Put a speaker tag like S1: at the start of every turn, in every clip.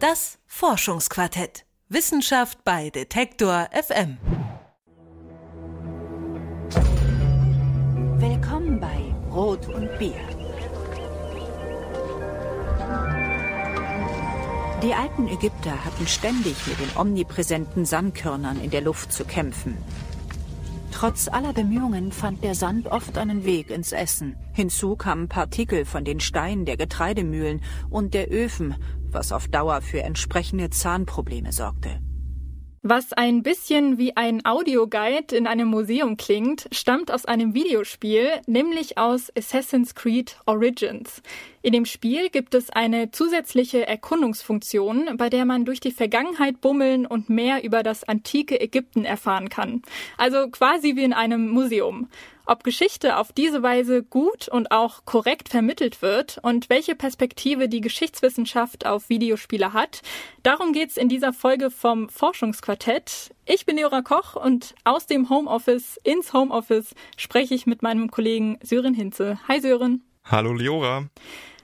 S1: Das Forschungsquartett. Wissenschaft bei Detektor FM.
S2: Willkommen bei Brot und Bier. Die alten Ägypter hatten ständig mit den omnipräsenten Sandkörnern in der Luft zu kämpfen. Trotz aller Bemühungen fand der Sand oft einen Weg ins Essen. Hinzu kamen Partikel von den Steinen der Getreidemühlen und der Öfen, was auf Dauer für entsprechende Zahnprobleme sorgte.
S3: Was ein bisschen wie ein Audioguide in einem Museum klingt, stammt aus einem Videospiel, nämlich aus Assassin's Creed Origins. In dem Spiel gibt es eine zusätzliche Erkundungsfunktion, bei der man durch die Vergangenheit bummeln und mehr über das antike Ägypten erfahren kann. Also quasi wie in einem Museum. Ob Geschichte auf diese Weise gut und auch korrekt vermittelt wird und welche Perspektive die Geschichtswissenschaft auf Videospiele hat, darum geht's in dieser Folge vom Forschungsquartett. Ich bin Leora Koch und aus dem Homeoffice ins Homeoffice spreche ich mit meinem Kollegen Sören Hinze. Hi Sören.
S4: Hallo Leora.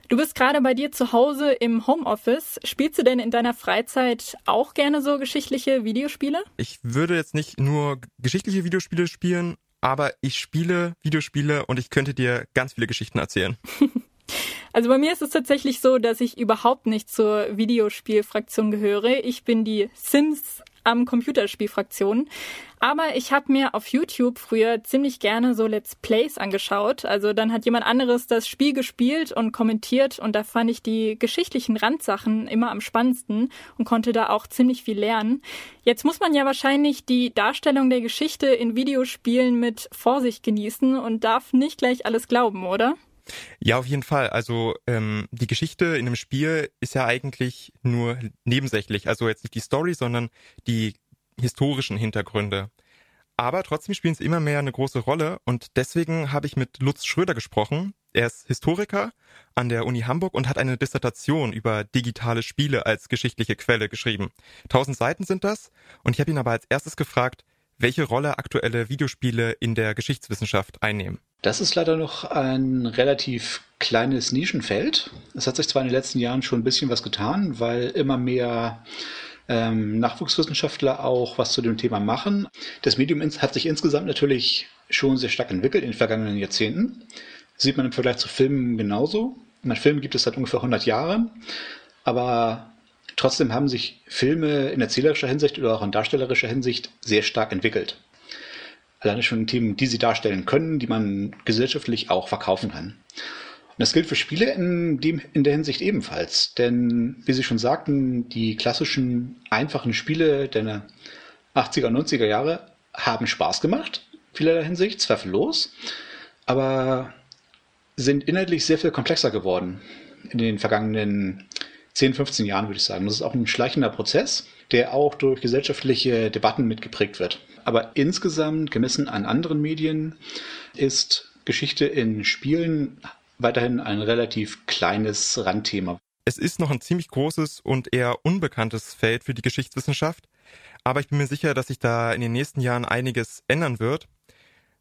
S3: Du bist gerade bei dir zu Hause im Homeoffice. Spielst du denn in deiner Freizeit auch gerne so geschichtliche Videospiele?
S4: Ich würde jetzt nicht nur geschichtliche Videospiele spielen, aber ich spiele Videospiele und ich könnte dir ganz viele Geschichten erzählen.
S3: Also bei mir ist es tatsächlich so, dass ich überhaupt nicht zur Videospielfraktion gehöre. Ich bin die Sims am Computerspielfraktion. Aber ich habe mir auf YouTube früher ziemlich gerne so Let's Plays angeschaut. Also dann hat jemand anderes das Spiel gespielt und kommentiert und da fand ich die geschichtlichen Randsachen immer am spannendsten und konnte da auch ziemlich viel lernen. Jetzt muss man ja wahrscheinlich die Darstellung der Geschichte in Videospielen mit Vorsicht genießen und darf nicht gleich alles glauben, oder?
S4: Ja, auf jeden Fall. Also ähm, die Geschichte in einem Spiel ist ja eigentlich nur nebensächlich. Also jetzt nicht die Story, sondern die historischen Hintergründe. Aber trotzdem spielen es immer mehr eine große Rolle und deswegen habe ich mit Lutz Schröder gesprochen. Er ist Historiker an der Uni Hamburg und hat eine Dissertation über digitale Spiele als geschichtliche Quelle geschrieben. Tausend Seiten sind das und ich habe ihn aber als erstes gefragt, welche Rolle aktuelle Videospiele in der Geschichtswissenschaft einnehmen.
S5: Das ist leider noch ein relativ kleines Nischenfeld. Es hat sich zwar in den letzten Jahren schon ein bisschen was getan, weil immer mehr ähm, Nachwuchswissenschaftler auch was zu dem Thema machen. Das Medium hat sich insgesamt natürlich schon sehr stark entwickelt in den vergangenen Jahrzehnten. Sieht man im Vergleich zu Filmen genauso. Mein Film gibt es seit ungefähr 100 Jahren, aber trotzdem haben sich Filme in erzählerischer Hinsicht oder auch in darstellerischer Hinsicht sehr stark entwickelt alleine schon Themen, die sie darstellen können, die man gesellschaftlich auch verkaufen kann. Und das gilt für Spiele in, dem, in der Hinsicht ebenfalls. Denn, wie Sie schon sagten, die klassischen, einfachen Spiele der 80er, 90er Jahre haben Spaß gemacht, vielerlei Hinsicht, zweifellos, aber sind inhaltlich sehr viel komplexer geworden in den vergangenen 10, 15 Jahren, würde ich sagen. Das ist auch ein schleichender Prozess, der auch durch gesellschaftliche Debatten mitgeprägt wird. Aber insgesamt, gemessen an anderen Medien, ist Geschichte in Spielen weiterhin ein relativ kleines Randthema.
S4: Es ist noch ein ziemlich großes und eher unbekanntes Feld für die Geschichtswissenschaft, aber ich bin mir sicher, dass sich da in den nächsten Jahren einiges ändern wird.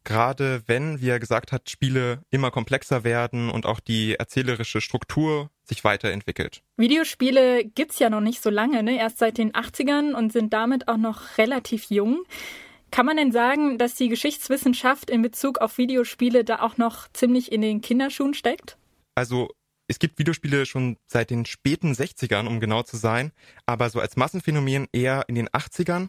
S4: Gerade wenn, wie er gesagt hat, Spiele immer komplexer werden und auch die erzählerische Struktur sich weiterentwickelt.
S3: Videospiele gibt's ja noch nicht so lange, ne? erst seit den 80ern und sind damit auch noch relativ jung. Kann man denn sagen, dass die Geschichtswissenschaft in Bezug auf Videospiele da auch noch ziemlich in den Kinderschuhen steckt?
S4: Also es gibt Videospiele schon seit den späten 60ern, um genau zu sein, aber so als Massenphänomen eher in den 80ern.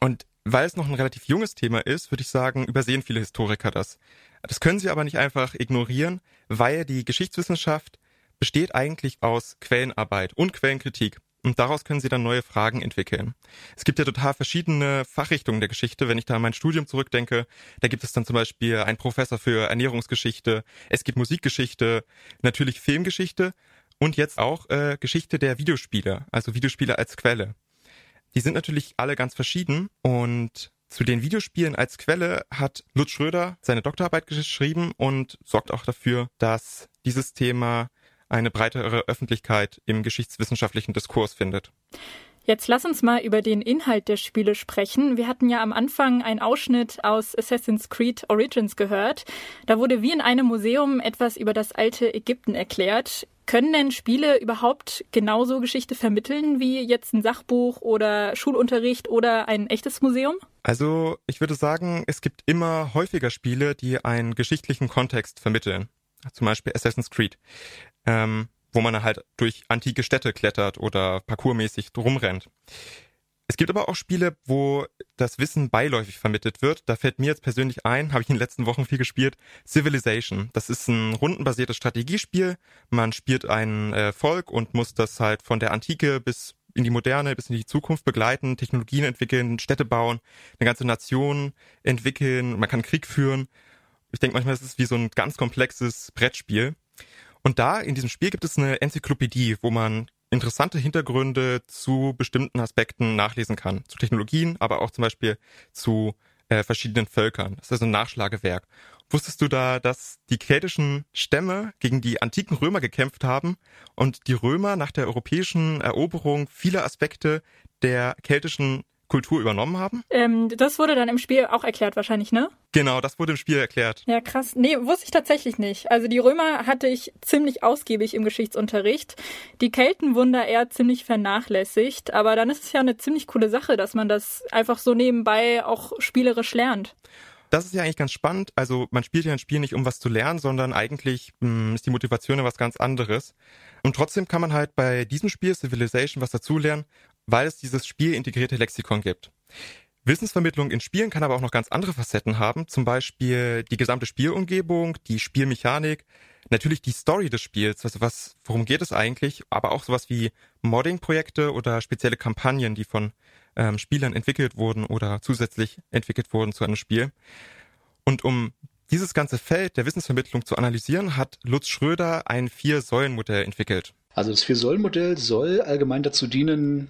S4: Und weil es noch ein relativ junges Thema ist, würde ich sagen, übersehen viele Historiker das. Das können sie aber nicht einfach ignorieren, weil die Geschichtswissenschaft besteht eigentlich aus Quellenarbeit und Quellenkritik. Und daraus können sie dann neue Fragen entwickeln. Es gibt ja total verschiedene Fachrichtungen der Geschichte. Wenn ich da an mein Studium zurückdenke, da gibt es dann zum Beispiel einen Professor für Ernährungsgeschichte, es gibt Musikgeschichte, natürlich Filmgeschichte und jetzt auch äh, Geschichte der Videospiele, also Videospiele als Quelle. Die sind natürlich alle ganz verschieden und zu den Videospielen als Quelle hat Lutz Schröder seine Doktorarbeit geschrieben und sorgt auch dafür, dass dieses Thema eine breitere Öffentlichkeit im geschichtswissenschaftlichen Diskurs findet.
S3: Jetzt lass uns mal über den Inhalt der Spiele sprechen. Wir hatten ja am Anfang einen Ausschnitt aus Assassin's Creed Origins gehört. Da wurde wie in einem Museum etwas über das alte Ägypten erklärt. Können denn Spiele überhaupt genauso Geschichte vermitteln wie jetzt ein Sachbuch oder Schulunterricht oder ein echtes Museum?
S4: Also ich würde sagen, es gibt immer häufiger Spiele, die einen geschichtlichen Kontext vermitteln. Zum Beispiel Assassin's Creed. Ähm, wo man halt durch antike Städte klettert oder parkourmäßig rumrennt. Es gibt aber auch Spiele, wo das Wissen beiläufig vermittelt wird. Da fällt mir jetzt persönlich ein, habe ich in den letzten Wochen viel gespielt, Civilization. Das ist ein rundenbasiertes Strategiespiel. Man spielt ein äh, Volk und muss das halt von der Antike bis in die Moderne, bis in die Zukunft begleiten, Technologien entwickeln, Städte bauen, eine ganze Nation entwickeln, man kann Krieg führen. Ich denke manchmal, es ist wie so ein ganz komplexes Brettspiel. Und da in diesem Spiel gibt es eine Enzyklopädie, wo man interessante Hintergründe zu bestimmten Aspekten nachlesen kann. Zu Technologien, aber auch zum Beispiel zu äh, verschiedenen Völkern. Das ist also ein Nachschlagewerk. Wusstest du da, dass die keltischen Stämme gegen die antiken Römer gekämpft haben und die Römer nach der europäischen Eroberung viele Aspekte der keltischen Kultur übernommen haben?
S3: Ähm, das wurde dann im Spiel auch erklärt wahrscheinlich, ne?
S4: Genau, das wurde im Spiel erklärt.
S3: Ja, krass. Nee, wusste ich tatsächlich nicht. Also die Römer hatte ich ziemlich ausgiebig im Geschichtsunterricht. Die Kelten wurden da eher ziemlich vernachlässigt. Aber dann ist es ja eine ziemlich coole Sache, dass man das einfach so nebenbei auch spielerisch lernt.
S4: Das ist ja eigentlich ganz spannend. Also man spielt ja ein Spiel nicht, um was zu lernen, sondern eigentlich mh, hm, ist die Motivation ja was ganz anderes. Und trotzdem kann man halt bei diesem Spiel Civilization was dazulernen, weil es dieses spielintegrierte Lexikon gibt. Wissensvermittlung in Spielen kann aber auch noch ganz andere Facetten haben, zum Beispiel die gesamte Spielumgebung, die Spielmechanik, natürlich die Story des Spiels, also was, worum geht es eigentlich, aber auch sowas wie Modding-Projekte oder spezielle Kampagnen, die von ähm, Spielern entwickelt wurden oder zusätzlich entwickelt wurden zu einem Spiel. Und um dieses ganze Feld der Wissensvermittlung zu analysieren, hat Lutz Schröder ein Vier-Säulen-Modell entwickelt.
S5: Also das Vier-Säulen-Modell soll allgemein dazu dienen,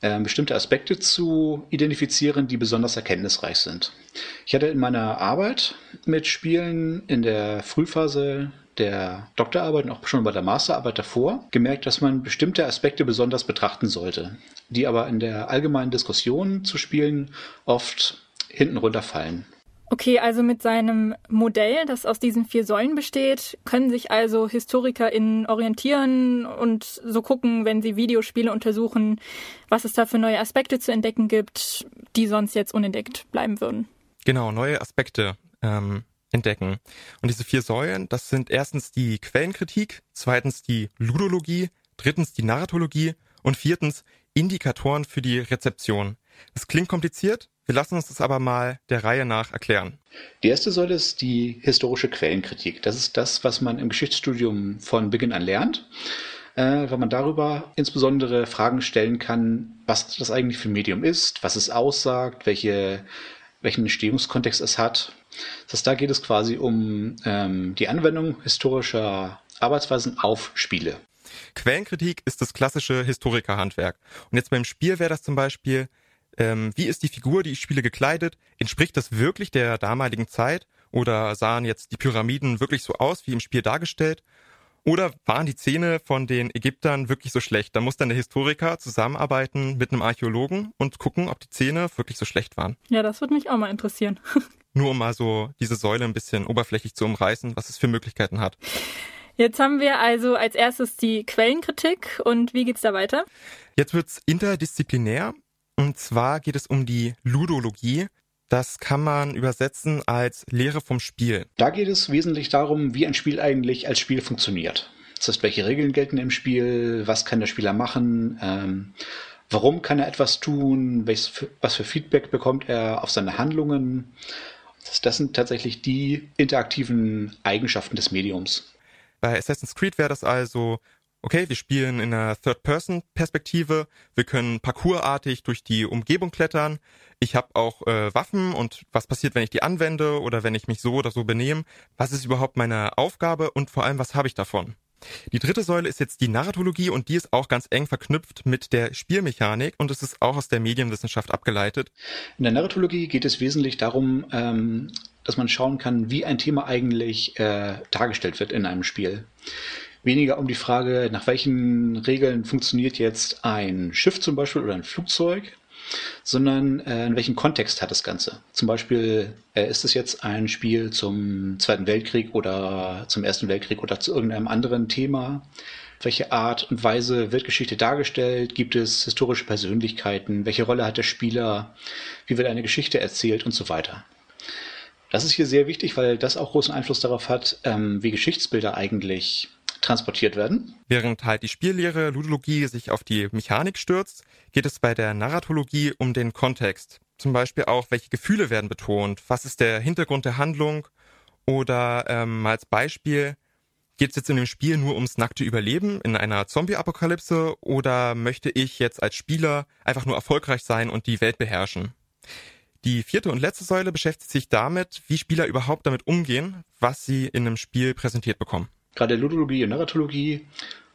S5: äh, bestimmte Aspekte zu identifizieren, die besonders erkenntnisreich sind. Ich hatte in meiner Arbeit mit Spielen in der Frühphase der Doktorarbeit und auch schon bei der Masterarbeit davor gemerkt, dass man bestimmte Aspekte besonders betrachten sollte, die aber in der allgemeinen Diskussion zu Spielen oft hinten runterfallen.
S3: Okay, also mit seinem Modell, das aus diesen vier Säulen besteht, können sich also HistorikerInnen orientieren und so gucken, wenn sie Videospiele untersuchen, was es da für neue Aspekte zu entdecken gibt, die sonst jetzt unentdeckt bleiben würden.
S4: Genau, neue Aspekte ähm, entdecken. Und diese vier Säulen, das sind erstens die Quellenkritik, zweitens die Ludologie, drittens die Narratologie und viertens Indikatoren für die Rezeption. Es klingt kompliziert, wir lassen uns das aber mal der Reihe nach erklären.
S5: Die erste Säule ist die historische Quellenkritik. Das ist das, was man im Geschichtsstudium von Beginn an lernt, äh, weil man darüber insbesondere Fragen stellen kann, was das eigentlich für ein Medium ist, was es aussagt, welche, welchen Entstehungskontext es hat. Das heißt, da geht es quasi um ähm, die Anwendung historischer Arbeitsweisen auf Spiele.
S4: Quellenkritik ist das klassische Historikerhandwerk. Und jetzt beim Spiel wäre das zum Beispiel, ähm, wie ist die Figur, die ich spiele, gekleidet? Entspricht das wirklich der damaligen Zeit? Oder sahen jetzt die Pyramiden wirklich so aus, wie im Spiel dargestellt? Oder waren die Zähne von den Ägyptern wirklich so schlecht? Da muss dann der Historiker zusammenarbeiten mit einem Archäologen und gucken, ob die Zähne wirklich so schlecht waren.
S3: Ja, das würde mich auch mal interessieren.
S4: Nur um mal so diese Säule ein bisschen oberflächlich zu umreißen, was es für Möglichkeiten hat.
S3: Jetzt haben wir also als erstes die Quellenkritik und wie geht's da weiter?
S4: Jetzt wird's interdisziplinär und zwar geht es um die Ludologie. Das kann man übersetzen als Lehre vom Spiel.
S5: Da geht es wesentlich darum, wie ein Spiel eigentlich als Spiel funktioniert. Das heißt, welche Regeln gelten im Spiel, was kann der Spieler machen, ähm, warum kann er etwas tun, welches, was für Feedback bekommt er auf seine Handlungen. Das, das sind tatsächlich die interaktiven Eigenschaften des Mediums.
S4: Bei Assassin's Creed wäre das also okay, wir spielen in einer Third-Person-Perspektive, wir können parkourartig durch die Umgebung klettern, ich habe auch äh, Waffen und was passiert, wenn ich die anwende oder wenn ich mich so oder so benehme, was ist überhaupt meine Aufgabe und vor allem, was habe ich davon? Die dritte Säule ist jetzt die Narratologie und die ist auch ganz eng verknüpft mit der Spielmechanik und es ist auch aus der Medienwissenschaft abgeleitet.
S5: In der Narratologie geht es wesentlich darum, ähm, dass man schauen kann, wie ein Thema eigentlich äh, dargestellt wird in einem Spiel. Weniger um die Frage, nach welchen Regeln funktioniert jetzt ein Schiff zum Beispiel oder ein Flugzeug, sondern äh, in welchem Kontext hat das Ganze. Zum Beispiel äh, ist es jetzt ein Spiel zum Zweiten Weltkrieg oder zum Ersten Weltkrieg oder zu irgendeinem anderen Thema. Welche Art und Weise wird Geschichte dargestellt? Gibt es historische Persönlichkeiten? Welche Rolle hat der Spieler? Wie wird eine Geschichte erzählt und so weiter? Das ist hier sehr wichtig, weil das auch großen Einfluss darauf hat, ähm, wie Geschichtsbilder eigentlich transportiert werden.
S4: Während halt die Spiellehre Ludologie sich auf die Mechanik stürzt, geht es bei der Narratologie um den Kontext. Zum Beispiel auch, welche Gefühle werden betont, was ist der Hintergrund der Handlung oder ähm, als Beispiel, geht es jetzt in dem Spiel nur ums nackte Überleben in einer Zombie-Apokalypse oder möchte ich jetzt als Spieler einfach nur erfolgreich sein und die Welt beherrschen? Die vierte und letzte Säule beschäftigt sich damit, wie Spieler überhaupt damit umgehen, was sie in einem Spiel präsentiert bekommen.
S5: Gerade Ludologie und Narratologie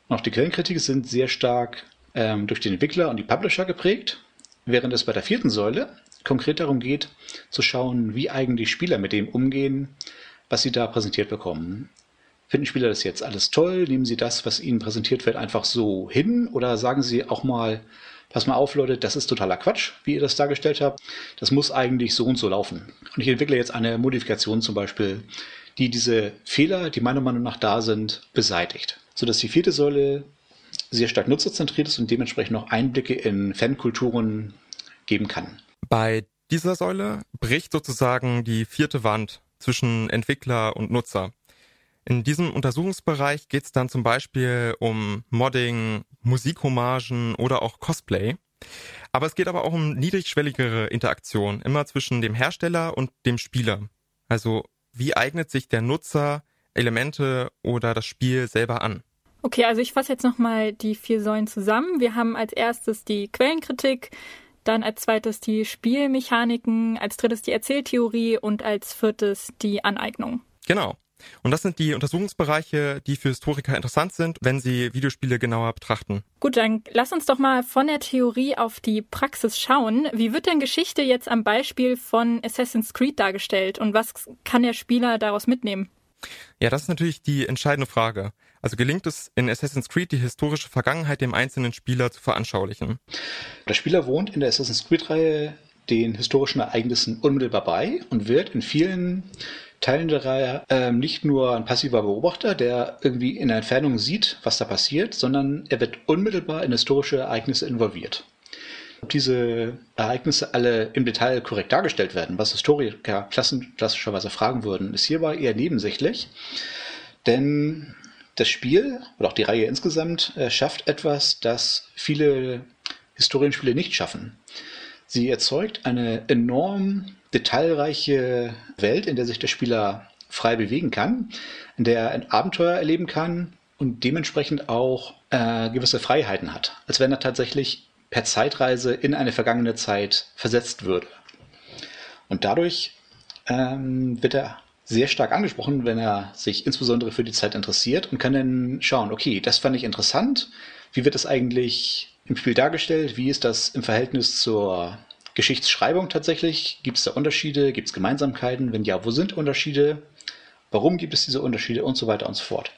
S5: und auch die Quellenkritik sind sehr stark ähm, durch den Entwickler und die Publisher geprägt, während es bei der vierten Säule konkret darum geht, zu schauen, wie eigentlich Spieler mit dem umgehen, was sie da präsentiert bekommen. Finden Spieler das jetzt alles toll? Nehmen sie das, was ihnen präsentiert wird, einfach so hin? Oder sagen sie auch mal, pass mal auf, Leute, das ist totaler Quatsch, wie ihr das dargestellt habt. Das muss eigentlich so und so laufen. Und ich entwickle jetzt eine Modifikation zum Beispiel, die diese Fehler, die meiner Meinung nach da sind, beseitigt. Sodass die vierte Säule sehr stark nutzerzentriert ist und dementsprechend noch Einblicke in Fankulturen geben kann.
S4: Bei dieser Säule bricht sozusagen die vierte Wand zwischen Entwickler und Nutzer. In diesem Untersuchungsbereich geht es dann zum Beispiel um Modding, Musikhommagen oder auch Cosplay. Aber es geht aber auch um niedrigschwelligere Interaktion, immer zwischen dem Hersteller und dem Spieler. Also wie eignet sich der Nutzer Elemente oder das Spiel selber an?
S3: Okay, also ich fasse jetzt nochmal die vier Säulen zusammen. Wir haben als erstes die Quellenkritik, dann als zweites die Spielmechaniken, als drittes die Erzähltheorie und als viertes die Aneignung.
S4: Genau. Und das sind die Untersuchungsbereiche, die für Historiker interessant sind, wenn sie Videospiele genauer betrachten.
S3: Gut, dann lass uns doch mal von der Theorie auf die Praxis schauen. Wie wird denn Geschichte jetzt am Beispiel von Assassin's Creed dargestellt und was kann der Spieler daraus mitnehmen?
S4: Ja, das ist natürlich die entscheidende Frage. Also gelingt es in Assassin's Creed, die historische Vergangenheit dem einzelnen Spieler zu veranschaulichen?
S5: Der Spieler wohnt in der Assassin's Creed-Reihe den historischen Ereignissen unmittelbar bei und wird in vielen Reihe ähm, nicht nur ein passiver Beobachter, der irgendwie in der Entfernung sieht, was da passiert, sondern er wird unmittelbar in historische Ereignisse involviert. Ob diese Ereignisse alle im Detail korrekt dargestellt werden, was Historiker klassischerweise fragen würden, ist hierbei eher nebensächlich. Denn das Spiel oder auch die Reihe insgesamt äh, schafft etwas, das viele Historienspiele nicht schaffen. Sie erzeugt eine enorm detailreiche Welt, in der sich der Spieler frei bewegen kann, in der er ein Abenteuer erleben kann und dementsprechend auch äh, gewisse Freiheiten hat, als wenn er tatsächlich per Zeitreise in eine vergangene Zeit versetzt würde. Und dadurch ähm, wird er sehr stark angesprochen, wenn er sich insbesondere für die Zeit interessiert und kann dann schauen, okay, das fand ich interessant. Wie wird das eigentlich im Spiel dargestellt? Wie ist das im Verhältnis zur Geschichtsschreibung tatsächlich? Gibt es da Unterschiede? Gibt es Gemeinsamkeiten? Wenn ja, wo sind Unterschiede? Warum gibt es diese Unterschiede und so weiter und so fort?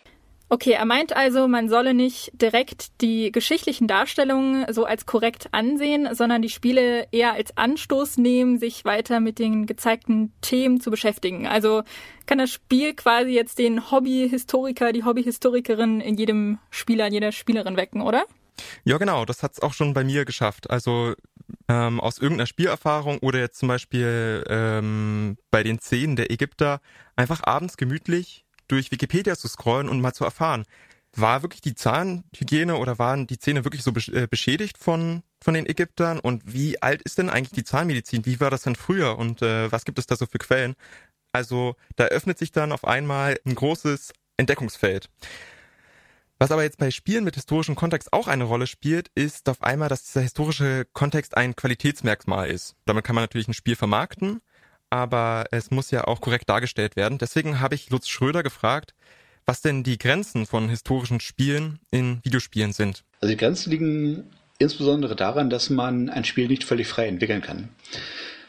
S3: Okay, er meint also, man solle nicht direkt die geschichtlichen Darstellungen so als korrekt ansehen, sondern die Spiele eher als Anstoß nehmen, sich weiter mit den gezeigten Themen zu beschäftigen. Also kann das Spiel quasi jetzt den Hobbyhistoriker, die Hobbyhistorikerin in jedem Spieler, in jeder Spielerin wecken, oder?
S4: Ja, genau, das hat's auch schon bei mir geschafft. Also ähm, aus irgendeiner Spielerfahrung oder jetzt zum Beispiel ähm, bei den Szenen der Ägypter einfach abends gemütlich durch Wikipedia zu scrollen und mal zu erfahren, war wirklich die Zahnhygiene oder waren die Zähne wirklich so äh, beschädigt von, von den Ägyptern? Und wie alt ist denn eigentlich die Zahnmedizin? Wie war das denn früher? Und äh, was gibt es da so für Quellen? Also da öffnet sich dann auf einmal ein großes Entdeckungsfeld. Was aber jetzt bei Spielen mit historischem Kontext auch eine Rolle spielt, ist auf einmal, dass dieser historische Kontext ein Qualitätsmerkmal ist. Damit kann man natürlich ein Spiel vermarkten, aber es muss ja auch korrekt dargestellt werden. Deswegen habe ich Lutz Schröder gefragt, was denn die Grenzen von historischen Spielen in Videospielen sind.
S5: Also die Grenzen liegen insbesondere daran, dass man ein Spiel nicht völlig frei entwickeln kann.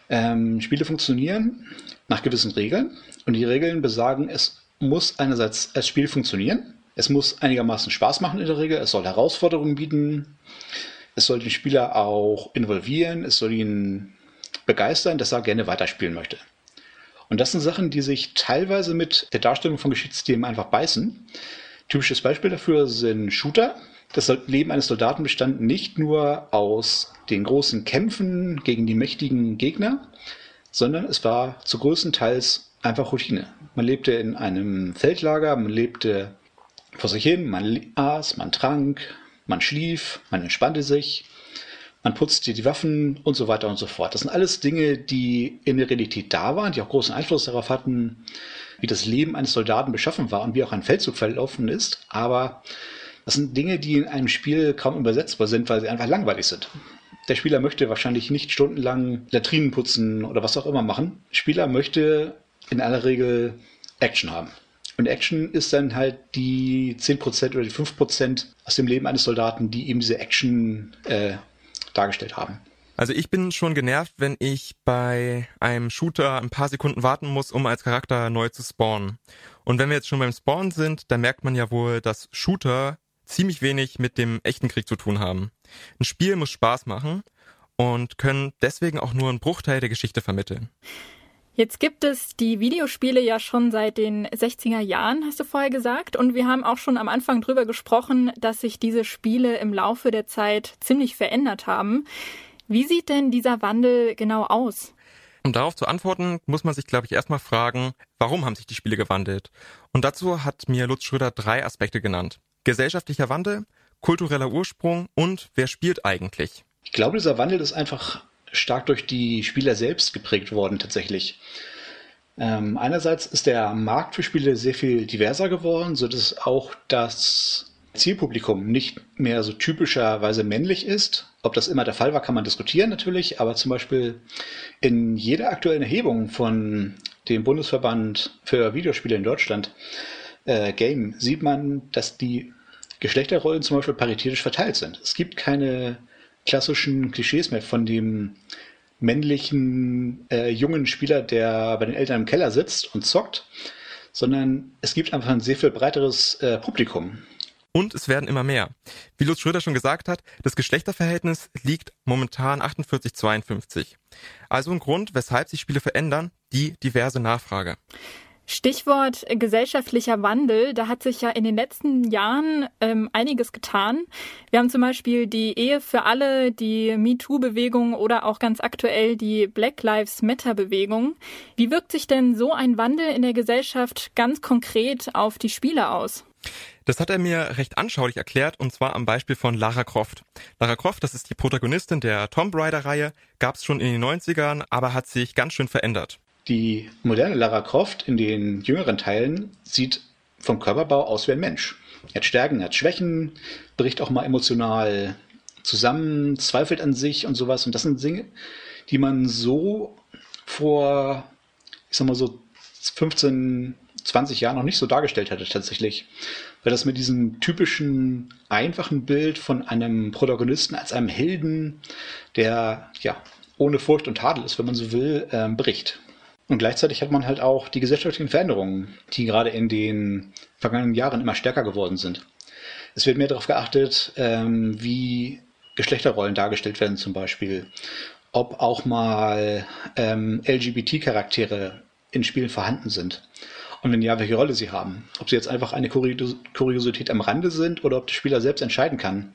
S5: Ähm, Spiele funktionieren nach gewissen Regeln und die Regeln besagen, es muss einerseits als Spiel funktionieren, Es muss einigermaßen Spaß machen in der Regel. Es soll Herausforderungen bieten. Es soll den Spieler auch involvieren. Es soll ihn begeistern, dass er gerne weiterspielen möchte. Und das sind Sachen, die sich teilweise mit der Darstellung von Geschichtsthemen einfach beißen. Typisches Beispiel dafür sind Shooter. Das Leben eines Soldaten bestand nicht nur aus den großen Kämpfen gegen die mächtigen Gegner, sondern es war zu größten Teils einfach Routine. Man lebte in einem Feldlager, man lebte vor sich hin, man aß, man trank, man schlief, man entspannte sich, man putzte die Waffen und so weiter und so fort. Das sind alles Dinge, die in der Realität da waren, die auch großen Einfluss darauf hatten, wie das Leben eines Soldaten beschaffen war und wie auch ein Feldzug verlaufen ist. Aber das sind Dinge, die in einem Spiel kaum übersetzbar sind, weil sie einfach langweilig sind. Der Spieler möchte wahrscheinlich nicht stundenlang Latrinen putzen oder was auch immer machen. Der Spieler möchte in aller Regel Action haben. Und Action ist dann halt die 10% oder die 5% aus dem Leben eines Soldaten, die eben diese Action äh, dargestellt haben.
S4: Also ich bin schon genervt, wenn ich bei einem Shooter ein paar Sekunden warten muss, um als Charakter neu zu spawnen. Und wenn wir jetzt schon beim Spawn sind, dann merkt man ja wohl, dass Shooter ziemlich wenig mit dem echten Krieg zu tun haben. Ein Spiel muss Spaß machen und können deswegen auch nur einen Bruchteil der Geschichte vermitteln.
S3: Jetzt gibt es die Videospiele ja schon seit den 60er Jahren, hast du vorher gesagt. Und wir haben auch schon am Anfang drüber gesprochen, dass sich diese Spiele im Laufe der Zeit ziemlich verändert haben. Wie sieht denn dieser Wandel genau aus?
S4: Um darauf zu antworten, muss man sich, glaube ich, erstmal fragen, warum haben sich die Spiele gewandelt? Und dazu hat mir Lutz Schröder drei Aspekte genannt. Gesellschaftlicher Wandel, kultureller Ursprung und wer spielt eigentlich?
S5: Ich glaube, dieser Wandel ist einfach stark durch die Spieler selbst geprägt worden tatsächlich. Ähm, einerseits ist der Markt für Spiele sehr viel diverser geworden, sodass auch das Zielpublikum nicht mehr so typischerweise männlich ist. Ob das immer der Fall war, kann man diskutieren natürlich, aber zum Beispiel in jeder aktuellen Erhebung von dem Bundesverband für Videospiele in Deutschland, äh, Game, sieht man, dass die Geschlechterrollen zum Beispiel paritätisch verteilt sind. Es gibt keine klassischen Klischees mehr von dem männlichen äh, jungen Spieler, der bei den Eltern im Keller sitzt und zockt, sondern es gibt einfach ein sehr viel breiteres äh, Publikum.
S4: Und es werden immer mehr. Wie Lutz Schröder schon gesagt hat, das Geschlechterverhältnis liegt momentan 48-52. Also ein Grund, weshalb sich Spiele verändern, die diverse Nachfrage.
S3: Stichwort gesellschaftlicher Wandel, da hat sich ja in den letzten Jahren ähm, einiges getan. Wir haben zum Beispiel die Ehe für alle, die MeToo-Bewegung oder auch ganz aktuell die Black Lives Matter-Bewegung. Wie wirkt sich denn so ein Wandel in der Gesellschaft ganz konkret auf die Spiele aus?
S4: Das hat er mir recht anschaulich erklärt und zwar am Beispiel von Lara Croft. Lara Croft, das ist die Protagonistin der Tomb Raider-Reihe, gab es schon in den 90ern, aber hat sich ganz schön verändert.
S5: Die moderne Lara Croft in den jüngeren Teilen sieht vom Körperbau aus wie ein Mensch. Er hat Stärken, er hat Schwächen, bricht auch mal emotional zusammen, zweifelt an sich und sowas. Und das sind Dinge, die man so vor, ich sag mal so 15, 20 Jahren noch nicht so dargestellt hätte tatsächlich. Weil das mit diesem typischen, einfachen Bild von einem Protagonisten als einem Helden, der ja ohne Furcht und Tadel ist, wenn man so will, äh, bricht. Und gleichzeitig hat man halt auch die gesellschaftlichen Veränderungen, die gerade in den vergangenen Jahren immer stärker geworden sind. Es wird mehr darauf geachtet, ähm, wie Geschlechterrollen dargestellt werden zum Beispiel. Ob auch mal ähm, LGBT-Charaktere in Spielen vorhanden sind. Und wenn ja, welche Rolle sie haben. Ob sie jetzt einfach eine Kuriosität am Rande sind oder ob der Spieler selbst entscheiden kann,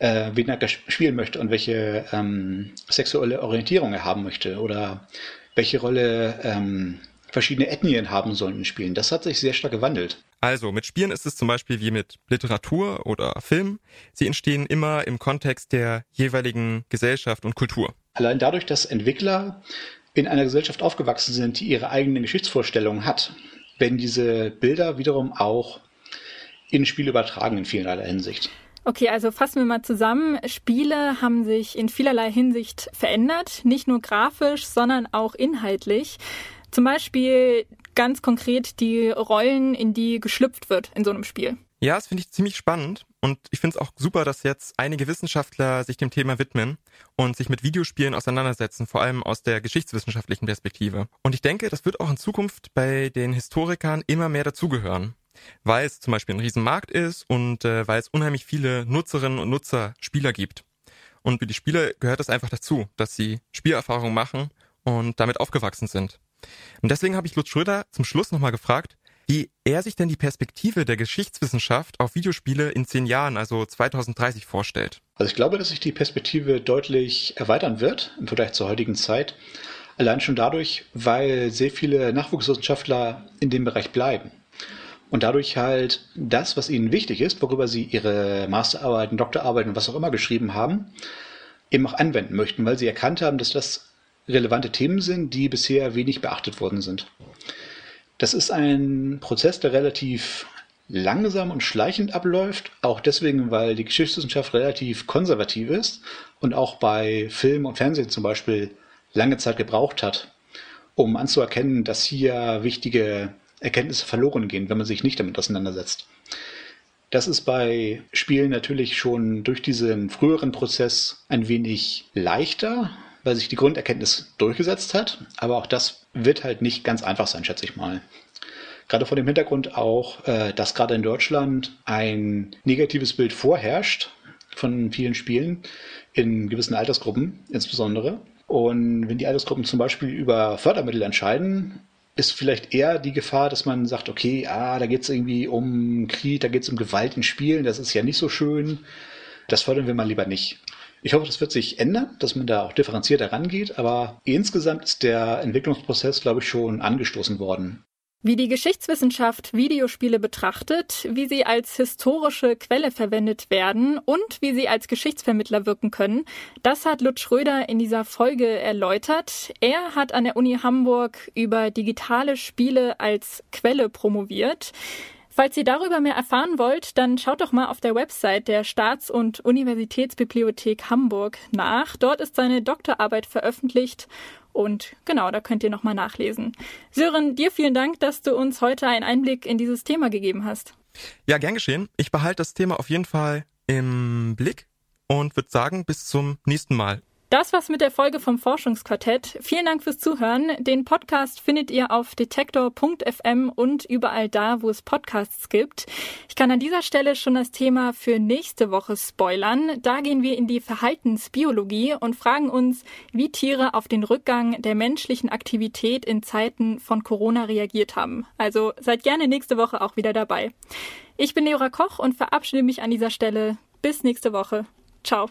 S5: äh, wen er spielen möchte und welche ähm, sexuelle Orientierung er haben möchte oder welche Rolle ähm, verschiedene Ethnien haben sollen in Spielen. Das hat sich sehr stark gewandelt.
S4: Also mit Spielen ist es zum Beispiel wie mit Literatur oder Film. Sie entstehen immer im Kontext der jeweiligen Gesellschaft und Kultur.
S5: Allein dadurch, dass Entwickler in einer Gesellschaft aufgewachsen sind, die ihre eigenen Geschichtsvorstellungen hat, werden diese Bilder wiederum auch in Spiele übertragen in vielerlei Hinsicht.
S3: Okay, also fassen wir mal zusammen. Spiele haben sich in vielerlei Hinsicht verändert, nicht nur grafisch, sondern auch inhaltlich. Zum Beispiel ganz konkret die Rollen, in die geschlüpft wird in so einem Spiel.
S4: Ja, das finde ich ziemlich spannend und ich finde es auch super, dass jetzt einige Wissenschaftler sich dem Thema widmen und sich mit Videospielen auseinandersetzen, vor allem aus der geschichtswissenschaftlichen Perspektive. Und ich denke, das wird auch in Zukunft bei den Historikern immer mehr dazugehören. Weil es zum Beispiel ein Riesenmarkt ist und äh, weil es unheimlich viele Nutzerinnen und Nutzer, Spieler gibt. Und für die Spieler gehört es einfach dazu, dass sie Spielerfahrungen machen und damit aufgewachsen sind. Und deswegen habe ich Lutz Schröder zum Schluss nochmal gefragt, wie er sich denn die Perspektive der Geschichtswissenschaft auf Videospiele in zehn Jahren, also 2030, vorstellt.
S5: Also ich glaube, dass sich die Perspektive deutlich erweitern wird im Vergleich zur heutigen Zeit. Allein schon dadurch, weil sehr viele Nachwuchswissenschaftler in dem Bereich bleiben. Und dadurch halt das, was ihnen wichtig ist, worüber sie ihre Masterarbeiten, Doktorarbeiten, was auch immer geschrieben haben, eben auch anwenden möchten, weil sie erkannt haben, dass das relevante Themen sind, die bisher wenig beachtet worden sind. Das ist ein Prozess, der relativ langsam und schleichend abläuft, auch deswegen, weil die Geschichtswissenschaft relativ konservativ ist und auch bei Film und Fernsehen zum Beispiel lange Zeit gebraucht hat, um anzuerkennen, dass hier wichtige Erkenntnisse verloren gehen, wenn man sich nicht damit auseinandersetzt. Das ist bei Spielen natürlich schon durch diesen früheren Prozess ein wenig leichter, weil sich die Grunderkenntnis durchgesetzt hat. Aber auch das wird halt nicht ganz einfach sein, schätze ich mal. Gerade vor dem Hintergrund auch, äh, dass gerade in Deutschland ein negatives Bild vorherrscht von vielen Spielen, in gewissen Altersgruppen insbesondere. Und wenn die Altersgruppen zum Beispiel über Fördermittel entscheiden, ist vielleicht eher die Gefahr, dass man sagt, okay, ah, da geht es irgendwie um Krieg, da geht es um Gewalt in Spielen, das ist ja nicht so schön. Das fördern wir mal lieber nicht. Ich hoffe, das wird sich ändern, dass man da auch differenzierter rangeht, aber insgesamt ist der Entwicklungsprozess, glaube ich, schon angestoßen worden.
S3: Wie die Geschichtswissenschaft Videospiele betrachtet, wie sie als historische Quelle verwendet werden und wie sie als Geschichtsvermittler wirken können, das hat Lutz Schröder in dieser Folge erläutert. Er hat an der Uni Hamburg über digitale Spiele als Quelle promoviert. Falls ihr darüber mehr erfahren wollt, dann schaut doch mal auf der Website der Staats- und Universitätsbibliothek Hamburg nach. Dort ist seine Doktorarbeit veröffentlicht und genau, da könnt ihr nochmal nachlesen. Sören, dir vielen Dank, dass du uns heute einen Einblick in dieses Thema gegeben hast.
S4: Ja, gern geschehen. Ich behalte das Thema auf jeden Fall im Blick und würde sagen, bis zum nächsten Mal.
S3: Das war's mit der Folge vom Forschungsquartett. Vielen Dank fürs Zuhören. Den Podcast findet ihr auf detektor.fm und überall da, wo es Podcasts gibt. Ich kann an dieser Stelle schon das Thema für nächste Woche spoilern. Da gehen wir in die Verhaltensbiologie und fragen uns, wie Tiere auf den Rückgang der menschlichen Aktivität in Zeiten von Corona reagiert haben. Also seid gerne nächste Woche auch wieder dabei. Ich bin Leora Koch und verabschiede mich an dieser Stelle. Bis nächste Woche. Ciao.